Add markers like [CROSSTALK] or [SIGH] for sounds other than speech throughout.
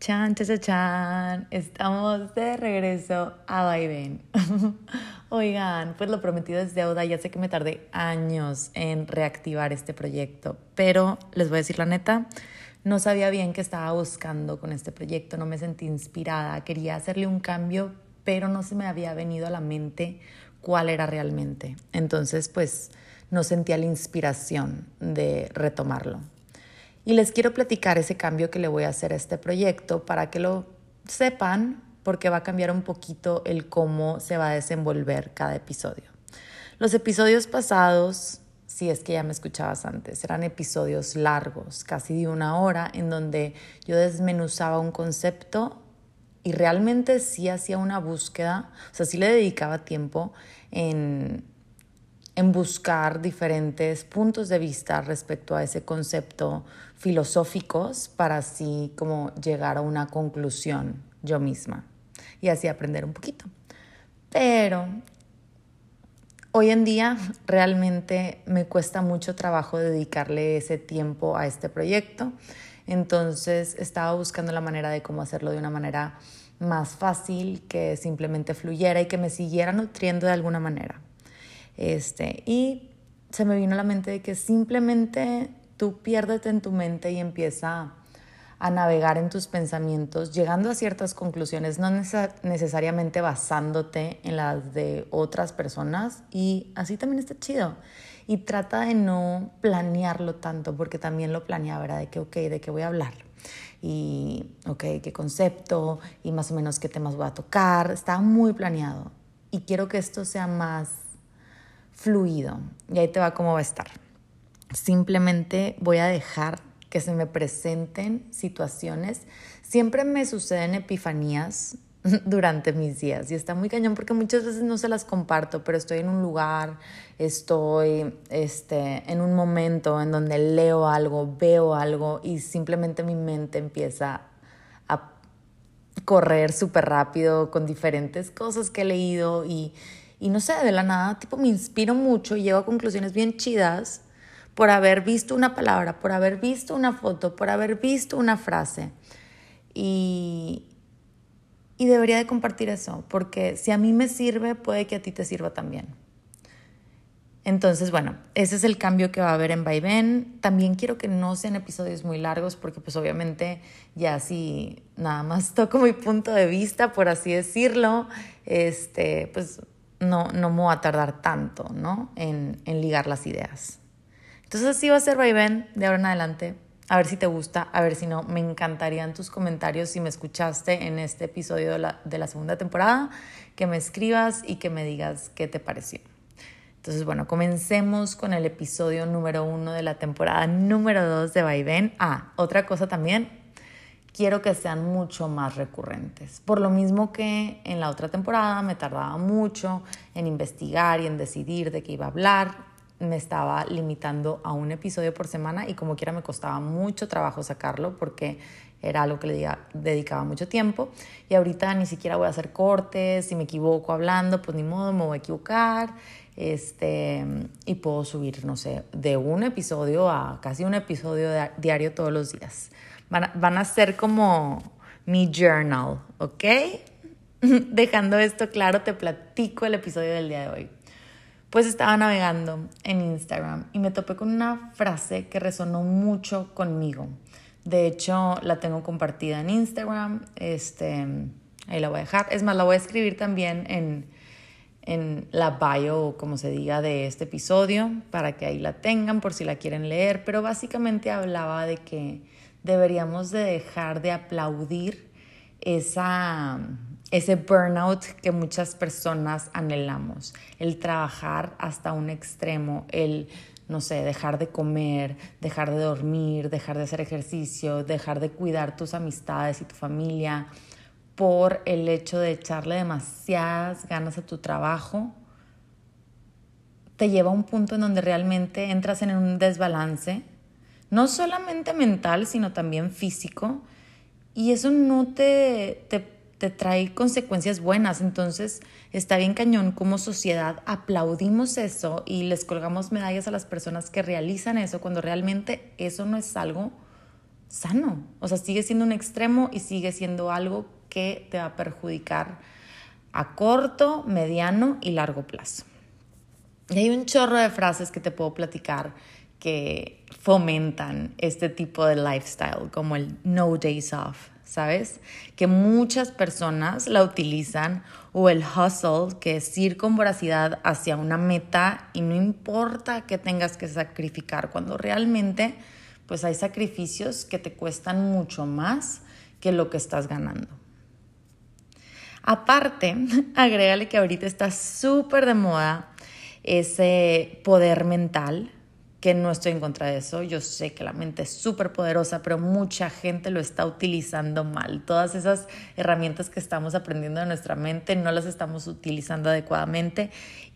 Chan, chan, chan, estamos de regreso a Vaivén. [LAUGHS] Oigan, pues lo prometido es deuda, ya sé que me tardé años en reactivar este proyecto, pero les voy a decir la neta, no sabía bien qué estaba buscando con este proyecto, no me sentí inspirada, quería hacerle un cambio, pero no se me había venido a la mente cuál era realmente. Entonces, pues no sentía la inspiración de retomarlo. Y les quiero platicar ese cambio que le voy a hacer a este proyecto para que lo sepan, porque va a cambiar un poquito el cómo se va a desenvolver cada episodio. Los episodios pasados, si es que ya me escuchabas antes, eran episodios largos, casi de una hora, en donde yo desmenuzaba un concepto y realmente sí hacía una búsqueda, o sea, sí le dedicaba tiempo en en buscar diferentes puntos de vista respecto a ese concepto filosóficos para así como llegar a una conclusión yo misma y así aprender un poquito. Pero hoy en día realmente me cuesta mucho trabajo dedicarle ese tiempo a este proyecto, entonces estaba buscando la manera de cómo hacerlo de una manera más fácil, que simplemente fluyera y que me siguiera nutriendo de alguna manera. Este, y se me vino a la mente de que simplemente tú piérdete en tu mente y empieza a navegar en tus pensamientos, llegando a ciertas conclusiones, no necesariamente basándote en las de otras personas. Y así también está chido. Y trata de no planearlo tanto, porque también lo planeaba, ¿verdad? De que, ok, ¿de qué voy a hablar? Y, ok, ¿qué concepto? Y más o menos qué temas voy a tocar. Estaba muy planeado. Y quiero que esto sea más fluido. Y ahí te va cómo va a estar. Simplemente voy a dejar que se me presenten situaciones. Siempre me suceden epifanías [LAUGHS] durante mis días y está muy cañón porque muchas veces no se las comparto, pero estoy en un lugar, estoy este, en un momento en donde leo algo, veo algo y simplemente mi mente empieza a correr súper rápido con diferentes cosas que he leído y, y no sé, de la nada, tipo, me inspiro mucho y llego a conclusiones bien chidas por haber visto una palabra, por haber visto una foto, por haber visto una frase. Y, y debería de compartir eso, porque si a mí me sirve, puede que a ti te sirva también. Entonces, bueno, ese es el cambio que va a haber en Vaivén. También quiero que no sean episodios muy largos porque pues obviamente ya si nada más [LAUGHS] toco mi punto de vista, por así decirlo, este, pues no, no me voy a tardar tanto, ¿no? En, en ligar las ideas. Entonces así va a ser vaivén de ahora en adelante. A ver si te gusta, a ver si no. Me encantarían tus comentarios si me escuchaste en este episodio de la, de la segunda temporada, que me escribas y que me digas qué te pareció. Entonces, bueno, comencemos con el episodio número uno de la temporada número dos de Vaivén. Ah, otra cosa también, quiero que sean mucho más recurrentes. Por lo mismo que en la otra temporada me tardaba mucho en investigar y en decidir de qué iba a hablar, me estaba limitando a un episodio por semana y como quiera me costaba mucho trabajo sacarlo porque era algo que le dedicaba mucho tiempo y ahorita ni siquiera voy a hacer cortes, si me equivoco hablando, pues ni modo, me voy a equivocar este, y puedo subir, no sé, de un episodio a casi un episodio diario todos los días. Van a, ser como mi journal, ¿ok? [LAUGHS] Dejando esto claro, te platico el episodio del día de hoy. Pues estaba navegando en Instagram y me topé con una frase que resonó mucho conmigo. De hecho, la tengo compartida en Instagram. Este, ahí la voy a dejar. Es más, la voy a escribir también en, en la bio, como se diga, de este episodio, para que ahí la tengan por si la quieren leer. Pero básicamente hablaba de que deberíamos de dejar de aplaudir esa, ese burnout que muchas personas anhelamos, el trabajar hasta un extremo, el, no sé, dejar de comer, dejar de dormir, dejar de hacer ejercicio, dejar de cuidar tus amistades y tu familia por el hecho de echarle demasiadas ganas a tu trabajo, te lleva a un punto en donde realmente entras en un desbalance no solamente mental, sino también físico, y eso no te, te, trae consecuencias buenas. Entonces, está bien cañón como sociedad aplaudimos eso y les colgamos medallas a las personas que realizan eso cuando realmente eso no es algo sano. O sea, sigue siendo un extremo y sigue siendo algo que te va a perjudicar a corto, mediano y largo plazo. Y hay un chorro de frases que te puedo platicar que fomentan este tipo de lifestyle, como el no days off, ¿sabes? Que muchas personas la utilizan o el hustle, que es ir con voracidad hacia una meta y no importa que tengas que sacrificar, cuando realmente pues hay sacrificios que te cuestan mucho más que lo que estás ganando. Aparte, [LAUGHS] agrégale que ahorita está súper de moda ese poder mental, no estoy en contra de eso. Yo sé que la mente es súper poderosa, pero mucha gente lo está utilizando mal. Todas esas herramientas que estamos aprendiendo de nuestra mente no las estamos utilizando adecuadamente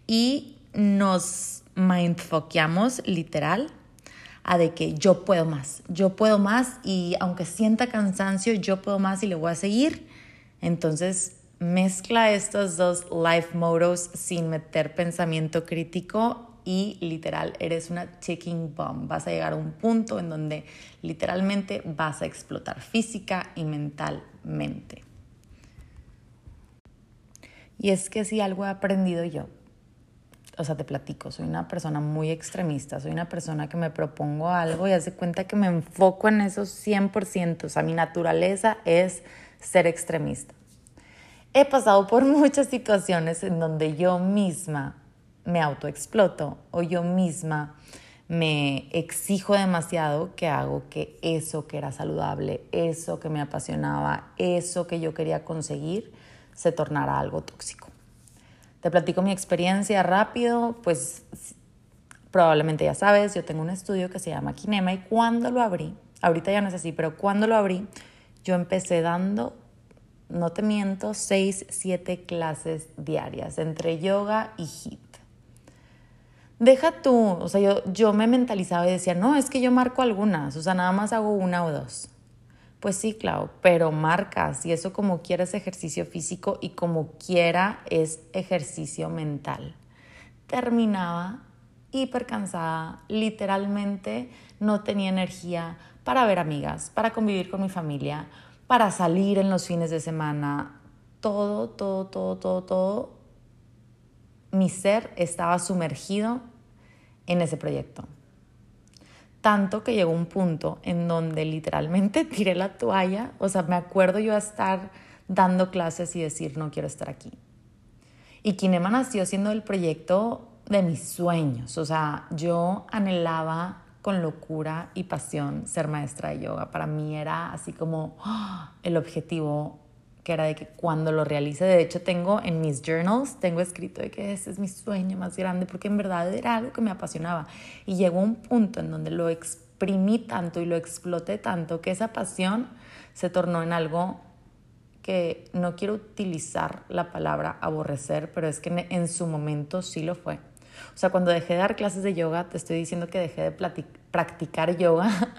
y nos mindfuckamos literal a de que yo puedo más, yo puedo más y aunque sienta cansancio, yo puedo más y le voy a seguir. Entonces mezcla estos dos life motos sin meter pensamiento crítico y literal eres una ticking bomb. Vas a llegar a un punto en donde literalmente vas a explotar física y mentalmente. Y es que si algo he aprendido yo, o sea, te platico, soy una persona muy extremista, soy una persona que me propongo algo y hace cuenta que me enfoco en eso 100%, o sea, mi naturaleza es ser extremista. He pasado por [LAUGHS] muchas situaciones en donde yo misma me autoexploto o yo misma me exijo demasiado que hago que eso que era saludable, eso que me apasionaba, eso que yo quería conseguir, se tornara algo tóxico. Te platico mi experiencia rápido, pues probablemente ya sabes, yo tengo un estudio que se llama Kinema y cuando lo abrí, ahorita ya no es así, pero cuando lo abrí, yo empecé dando, no te miento, seis, siete clases diarias entre yoga y HIIT deja tú, o sea, yo, yo me mentalizaba y decía, no, es que yo marco algunas, o sea, nada más hago una o dos. Pues sí, claro, pero marcas y eso como quiera es ejercicio físico y como quiera es ejercicio mental. Terminaba hiper cansada, literalmente no tenía energía para ver amigas, para convivir con mi familia, para salir en los fines de semana, todo, todo, todo, todo, todo. Mi ser estaba sumergido en ese proyecto. Tanto que llegó un punto en donde literalmente [LAUGHS] tiré la toalla, o sea, me acuerdo yo estar dando clases y decir, no quiero estar aquí. Y Kinema nació siendo el proyecto de mis sueños, o sea, yo anhelaba con locura y pasión ser maestra de yoga. Para mí era así como ¡ah! el objetivo que era de que cuando lo realice, de hecho tengo en mis journals, tengo escrito de que ese es mi sueño más grande, porque en verdad era algo que me apasionaba. Y llegó un punto en donde lo exprimí tanto y lo exploté tanto que esa pasión se tornó en algo que no quiero utilizar la palabra aborrecer, pero es que en su momento sí lo fue. O sea, cuando dejé de dar clases de yoga, te estoy diciendo que dejé de practicar yoga [LAUGHS]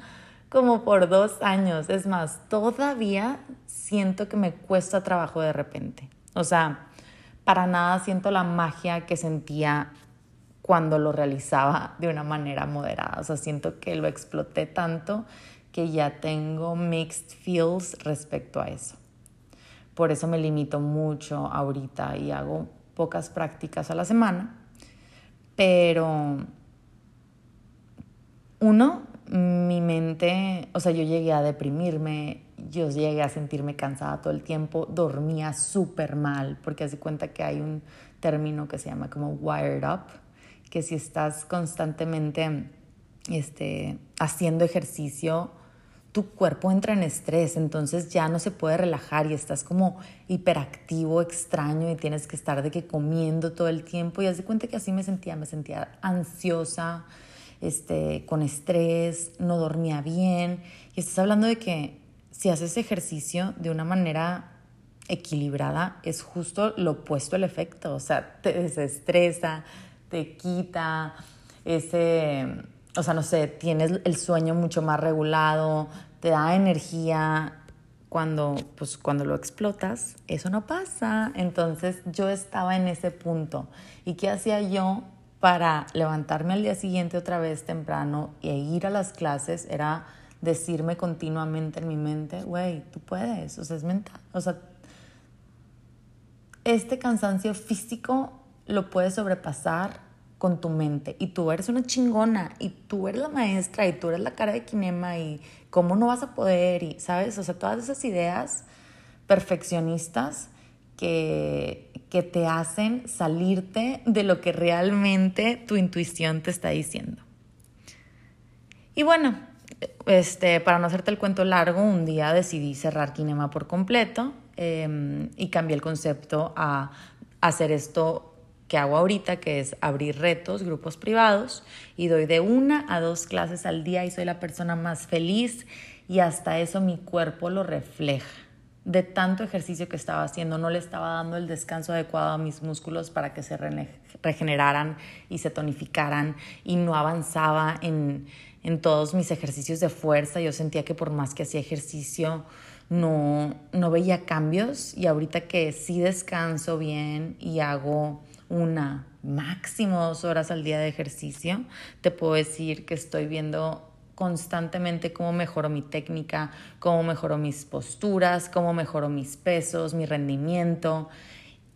como por dos años. Es más, todavía siento que me cuesta trabajo de repente. O sea, para nada siento la magia que sentía cuando lo realizaba de una manera moderada. O sea, siento que lo exploté tanto que ya tengo mixed feels respecto a eso. Por eso me limito mucho ahorita y hago pocas prácticas a la semana. Pero uno, mi mente, o sea, yo llegué a deprimirme, yo llegué a sentirme cansada todo el tiempo, dormía súper mal, porque hace cuenta que hay un término que se llama como wired up, que si estás constantemente este, haciendo ejercicio, tu cuerpo entra en estrés, entonces ya no se puede relajar y estás como hiperactivo, extraño y tienes que estar de que comiendo todo el tiempo. Y hace cuenta que así me sentía, me sentía ansiosa, este, con estrés, no dormía bien. Y estás hablando de que si haces ejercicio de una manera equilibrada, es justo lo opuesto al efecto. O sea, te desestresa, te quita ese, o sea, no sé, tienes el sueño mucho más regulado, te da energía. Cuando, pues, cuando lo explotas, eso no pasa. Entonces yo estaba en ese punto. ¿Y qué hacía yo? Para levantarme al día siguiente otra vez temprano e ir a las clases era decirme continuamente en mi mente, güey, tú puedes, o sea, es mental, o sea, este cansancio físico lo puedes sobrepasar con tu mente y tú eres una chingona y tú eres la maestra y tú eres la cara de Kinema y cómo no vas a poder y, ¿sabes? O sea, todas esas ideas perfeccionistas que, que te hacen salirte de lo que realmente tu intuición te está diciendo. Y bueno, este, para no hacerte el cuento largo, un día decidí cerrar Kinema por completo em, y cambié el concepto a hacer esto que hago ahorita, que es abrir retos, grupos privados, y doy de una a dos clases al día y soy la persona más feliz y hasta eso mi cuerpo lo refleja. De tanto ejercicio que estaba haciendo, no le estaba dando el descanso adecuado a mis músculos para que se regeneraran y se tonificaran y no avanzaba en, en todos mis ejercicios de fuerza. Yo sentía que por más que hacía ejercicio, no, no veía cambios y ahorita que sí descanso bien y hago una, máximo dos horas al día de ejercicio, te puedo decir que estoy viendo constantemente cómo mejoro mi técnica, cómo mejoro mis posturas, cómo mejoro mis pesos, mi rendimiento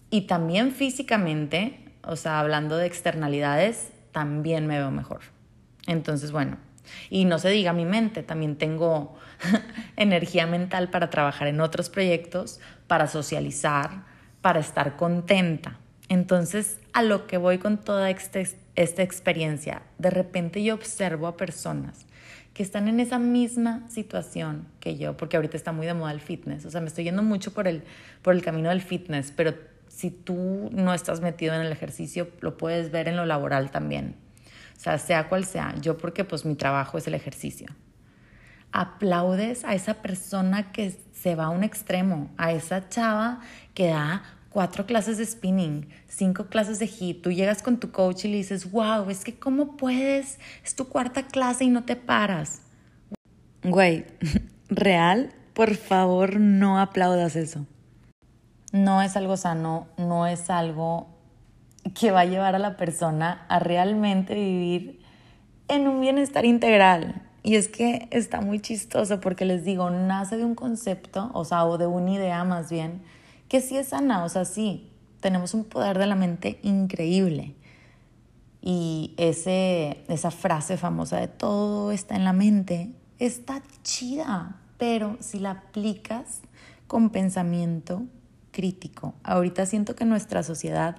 y también físicamente, o sea, hablando de externalidades, también me veo mejor. Entonces, bueno, y no se diga mi mente, también tengo [LAUGHS] energía mental para trabajar en otros proyectos, para socializar, para estar contenta. Entonces, a lo que voy con toda este, esta experiencia, de repente yo observo a personas que están en esa misma situación que yo, porque ahorita está muy de moda el fitness, o sea, me estoy yendo mucho por el, por el camino del fitness, pero si tú no estás metido en el ejercicio, lo puedes ver en lo laboral también. O sea, sea cual sea, yo porque pues mi trabajo es el ejercicio. Aplaudes a esa persona que se va a un extremo, a esa chava que da cuatro clases de spinning, cinco clases de hit, tú llegas con tu coach y le dices, wow, es que cómo puedes, es tu cuarta clase y no te paras. Güey, [LAUGHS] real, por favor no aplaudas eso. No es algo sano, no es algo que va a llevar a la persona a realmente vivir en un bienestar integral. Y es que está muy chistoso porque les digo, nace de un concepto, o sea, o de una idea más bien, que sí es sana, o sea, sí, tenemos un poder de la mente increíble. Y ese, esa frase famosa de todo está en la mente está chida, pero si la aplicas con pensamiento crítico. Ahorita siento que nuestra sociedad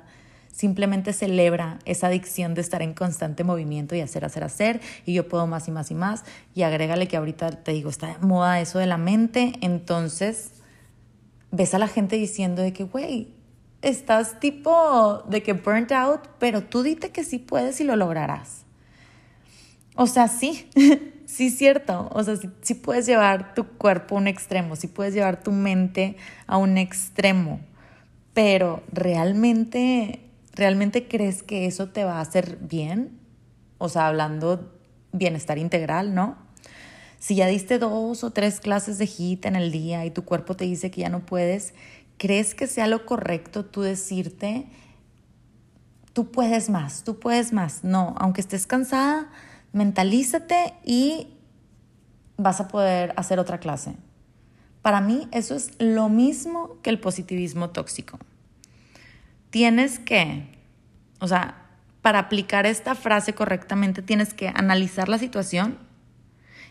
simplemente celebra esa adicción de estar en constante movimiento y hacer, hacer, hacer, y yo puedo más y más y más, y agrégale que ahorita te digo, está de moda eso de la mente, entonces ves a la gente diciendo de que, güey, estás tipo de que burnt out, pero tú dite que sí puedes y lo lograrás. O sea, sí, [LAUGHS] sí cierto. O sea, sí, puedes llevar tu cuerpo a un extremo, sí puedes llevar tu mente a un extremo, pero realmente, ¿realmente crees que eso te va a hacer bien? O sea, hablando bienestar integral, ¿no? Si ya diste dos o tres clases de HIT en el día y tu cuerpo te dice que ya no puedes, ¿crees que sea lo correcto tú decirte, tú puedes más, tú puedes más? No, aunque estés cansada, mentalízate y vas a poder hacer otra clase. Para mí eso es lo mismo que el positivismo tóxico. Tienes que, o sea, para aplicar esta frase correctamente tienes que analizar la situación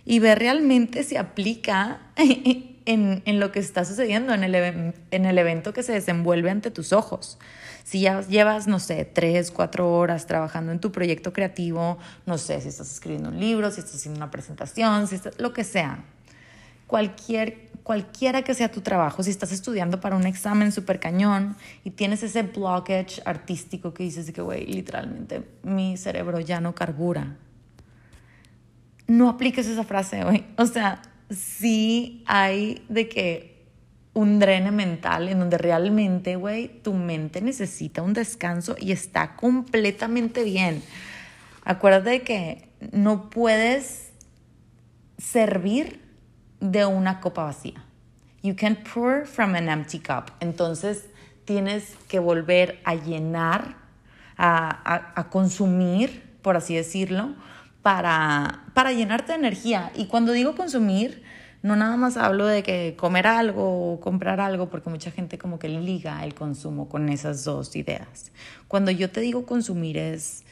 y ver realmente si aplica [LAUGHS] en, lo que está sucediendo, en el, en el evento que se desenvuelve ante tus ojos. Si ya llevas, no sé, tres, cuatro horas trabajando en tu proyecto creativo, no sé, si estás escribiendo un libro, si estás haciendo una presentación, si lo que sea, cualquier, cualquiera que sea tu trabajo, si estás estudiando para un examen súper cañón y tienes ese blockage artístico que dices que, güey, literalmente mi cerebro ya no carbura, no apliques esa frase, güey. O sea, sí hay de que un drene mental en donde realmente, güey, tu mente necesita un descanso y está completamente bien. Acuérdate de que no puedes servir de una copa vacía. You can pour from an empty cup. Entonces tienes que volver a llenar, a, a consumir, por así decirlo, para, para llenarte de energía. Y cuando digo consumir, no nada más hablo de que comer algo o comprar algo, porque mucha gente como que liga el consumo con esas dos ideas. Cuando yo te digo consumir es,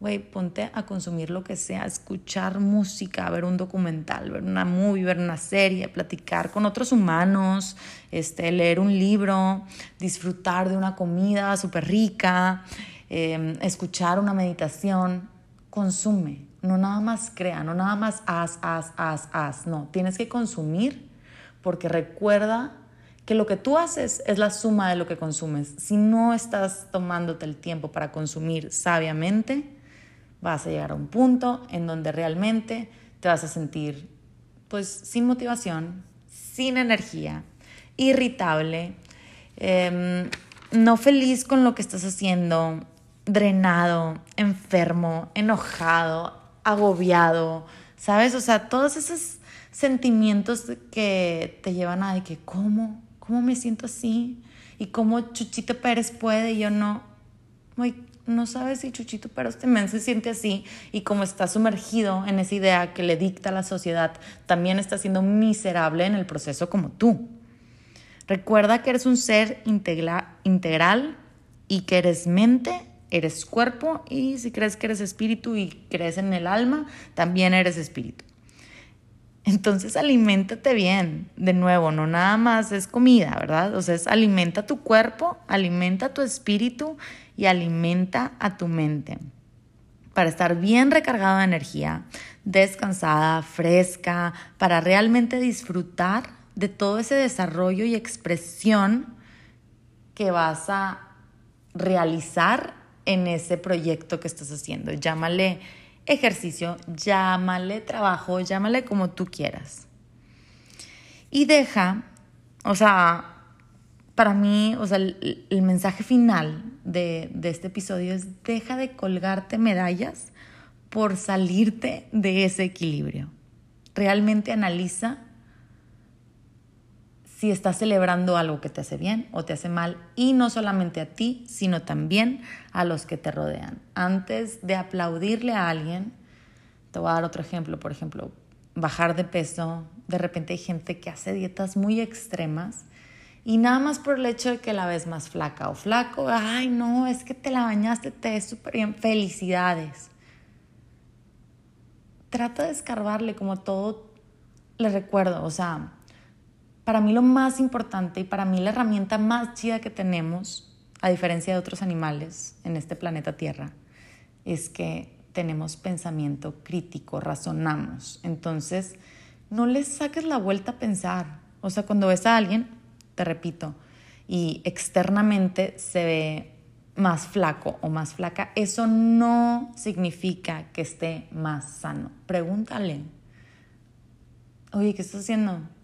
güey, ponte a consumir lo que sea, escuchar música, ver un documental, ver una movie, ver una serie, platicar con otros humanos, este, leer un libro, disfrutar de una comida súper rica, em, escuchar una meditación, consume no nada más crea, no nada más haz, haz, haz, haz. No, tienes que consumir porque recuerda que lo que tú haces es la suma de lo que consumes. Si no estás tomándote el tiempo para consumir sabiamente, vas a llegar a un punto en donde realmente te vas a sentir pues sin motivación, sin energía, irritable, em, no feliz con lo que estás haciendo, drenado, enfermo, enojado, agobiado, ¿sabes? O sea, todos esos sentimientos que te llevan a de que, ¿cómo? ¿Cómo me siento así? ¿Y cómo Chuchito Pérez puede y yo no? no sabes si Chuchito Pérez también se siente así y como está sumergido en esa idea que le dicta la sociedad, también está siendo miserable en el proceso como tú. Recuerda que eres un ser integral y que eres mente eres cuerpo y si crees que eres espíritu y crees en el alma, también eres espíritu. Entonces aliméntate bien, de nuevo, no nada más es comida, ¿verdad? O sea, es alimenta tu cuerpo, alimenta tu espíritu y alimenta a tu mente para estar bien recargado de energía, descansada, fresca, para realmente disfrutar de todo ese desarrollo y expresión que vas a realizar en ese proyecto que estás haciendo. Llámale ejercicio, llámale trabajo, llámale como tú quieras. Y deja, o sea, para mí, o sea, el, mensaje final de, de este episodio es deja de colgarte medallas por salirte de ese equilibrio. Realmente analiza si estás celebrando algo que te hace bien o te hace mal y no solamente a ti, sino también a los que te rodean. Antes de aplaudirle a alguien, te voy a dar otro ejemplo, por ejemplo, bajar de peso, de repente hay gente que hace dietas muy extremas y nada más por el hecho de que la ves más flaca o flaco, ay no, es que te la bañaste, te ves súper bien, felicidades. Trata de escarbarle como todo le recuerdo, o sea, para mí lo más importante y para mí la herramienta más chida que tenemos, a diferencia de otros animales en este planeta Tierra, es que tenemos pensamiento crítico, razonamos. Entonces, no les saques la vuelta a pensar. O sea, cuando ves a alguien, te repito, y externamente se ve más flaco o más flaca, eso no significa que esté más sano. Pregúntale, oye, ¿qué estás haciendo?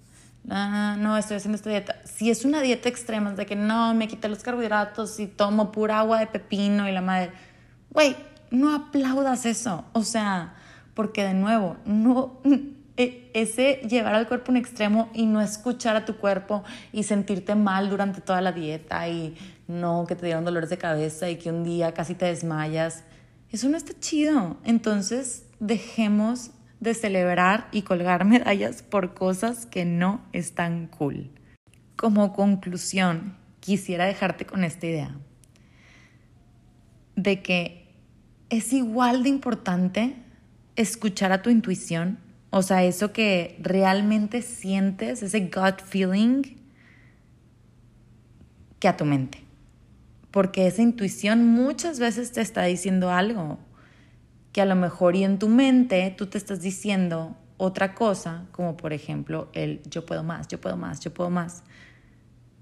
No, estoy haciendo esta dieta. Si es una dieta extrema, de que no, me quité los carbohidratos y tomo pura agua de pepino y la madre, güey, no aplaudas eso. O sea, porque de nuevo, no, e, ese llevar al cuerpo un extremo y no escuchar a tu cuerpo y sentirte mal durante toda la dieta y no, que te dieron dolores de cabeza y que un día casi te desmayas, eso no está chido. Entonces, dejemos de celebrar y colgar [LAUGHS] medallas por cosas que no están cool. Como conclusión, quisiera dejarte con esta idea de que es igual de importante escuchar a tu intuición, o sea, eso que realmente sientes, ese gut feeling, que a tu mente. Porque esa intuición muchas veces te está diciendo algo que a lo mejor y en tu mente tú te estás diciendo otra cosa, como por ejemplo el yo puedo más, yo puedo más, yo puedo más.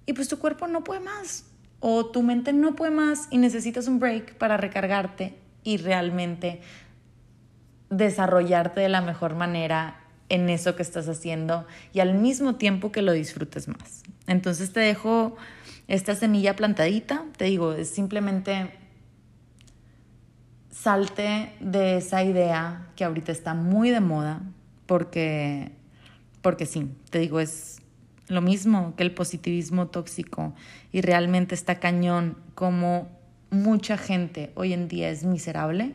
Y pues tu cuerpo no puede más o tu mente no puede más y necesitas un break para recargarte y realmente desarrollarte de la mejor manera en eso que estás haciendo y al mismo tiempo que lo disfrutes más. Entonces te dejo esta semilla plantadita, te digo, es simplemente salte de esa idea que ahorita está muy de moda, porque, porque sí, te digo, es lo mismo que el positivismo tóxico y realmente está cañón como mucha gente hoy en día es miserable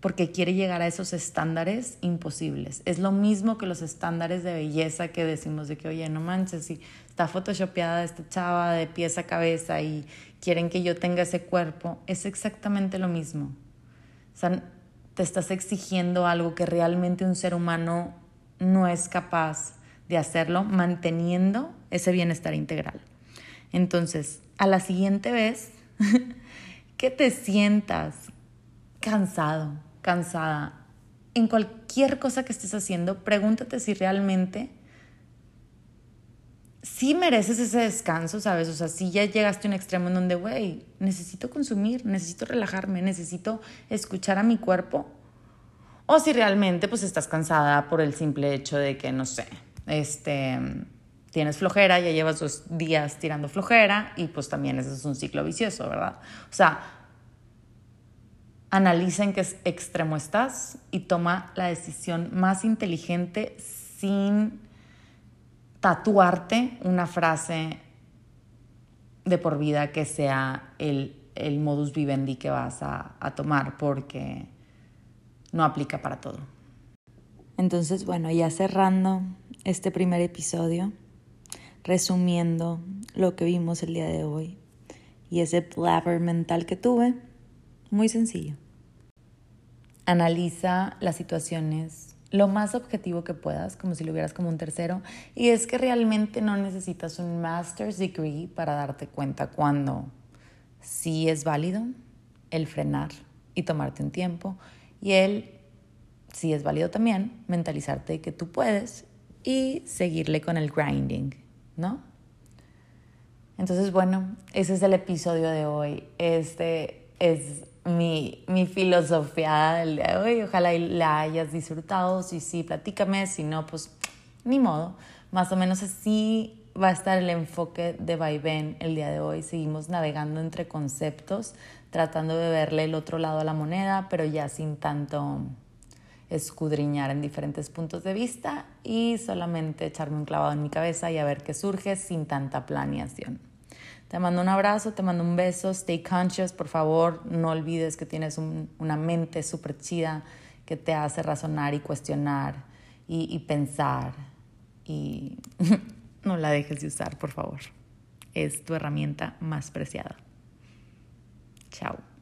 porque quiere llegar a esos estándares imposibles. Es lo mismo que los estándares de belleza que decimos de que, oye, no manches, si está photoshopeada esta chava de pies a cabeza y quieren que yo tenga ese cuerpo, es exactamente lo mismo. O sea, te estás exigiendo algo que realmente un ser humano no es capaz de hacerlo manteniendo ese bienestar integral. Entonces, a la siguiente vez [LAUGHS] que te sientas cansado, cansada, en cualquier cosa que estés haciendo, pregúntate si realmente sí mereces ese descanso, ¿sabes? O sea, si ya llegaste a un extremo en donde, güey, necesito consumir, necesito relajarme, necesito escuchar a mi cuerpo. O si realmente pues estás cansada por el simple hecho de que, no sé, este, tienes flojera, ya llevas dos días tirando flojera y pues también ese es un ciclo vicioso, ¿verdad? O sea, analiza en qué extremo estás y toma la decisión más inteligente sin tatuarte una frase de por vida que sea el, el modus vivendi que vas a, a tomar, porque no aplica para todo. Entonces, bueno, ya cerrando este primer episodio, resumiendo lo que vimos el día de hoy y ese blabber mental que tuve, muy sencillo. Analiza las situaciones lo más objetivo que puedas, como si lo vieras como un tercero, y es que realmente no necesitas un master's degree para darte cuenta cuando sí es válido el frenar y tomarte un tiempo, y el sí es válido también mentalizarte que tú puedes y seguirle con el grinding, ¿no? Entonces, bueno, ese es el episodio de hoy. Este es mi, mi filosofía del día de hoy. Ojalá la hayas disfrutado. Si sí, platícame. Si no, pues ni modo. Más o menos así va a estar el enfoque de Vaivén el día de hoy. Seguimos navegando entre conceptos, tratando de verle el otro lado a la moneda, pero ya sin tanto escudriñar en diferentes puntos de vista y solamente echarme un clavado en mi cabeza y a ver qué surge sin tanta planeación. Te mando un abrazo, te mando un beso, stay conscious, por favor, no olvides que tienes una mente súper chida que te hace razonar y cuestionar y, y pensar y [LAUGHS] no la dejes de usar, por favor. Es tu herramienta más preciada. Chao.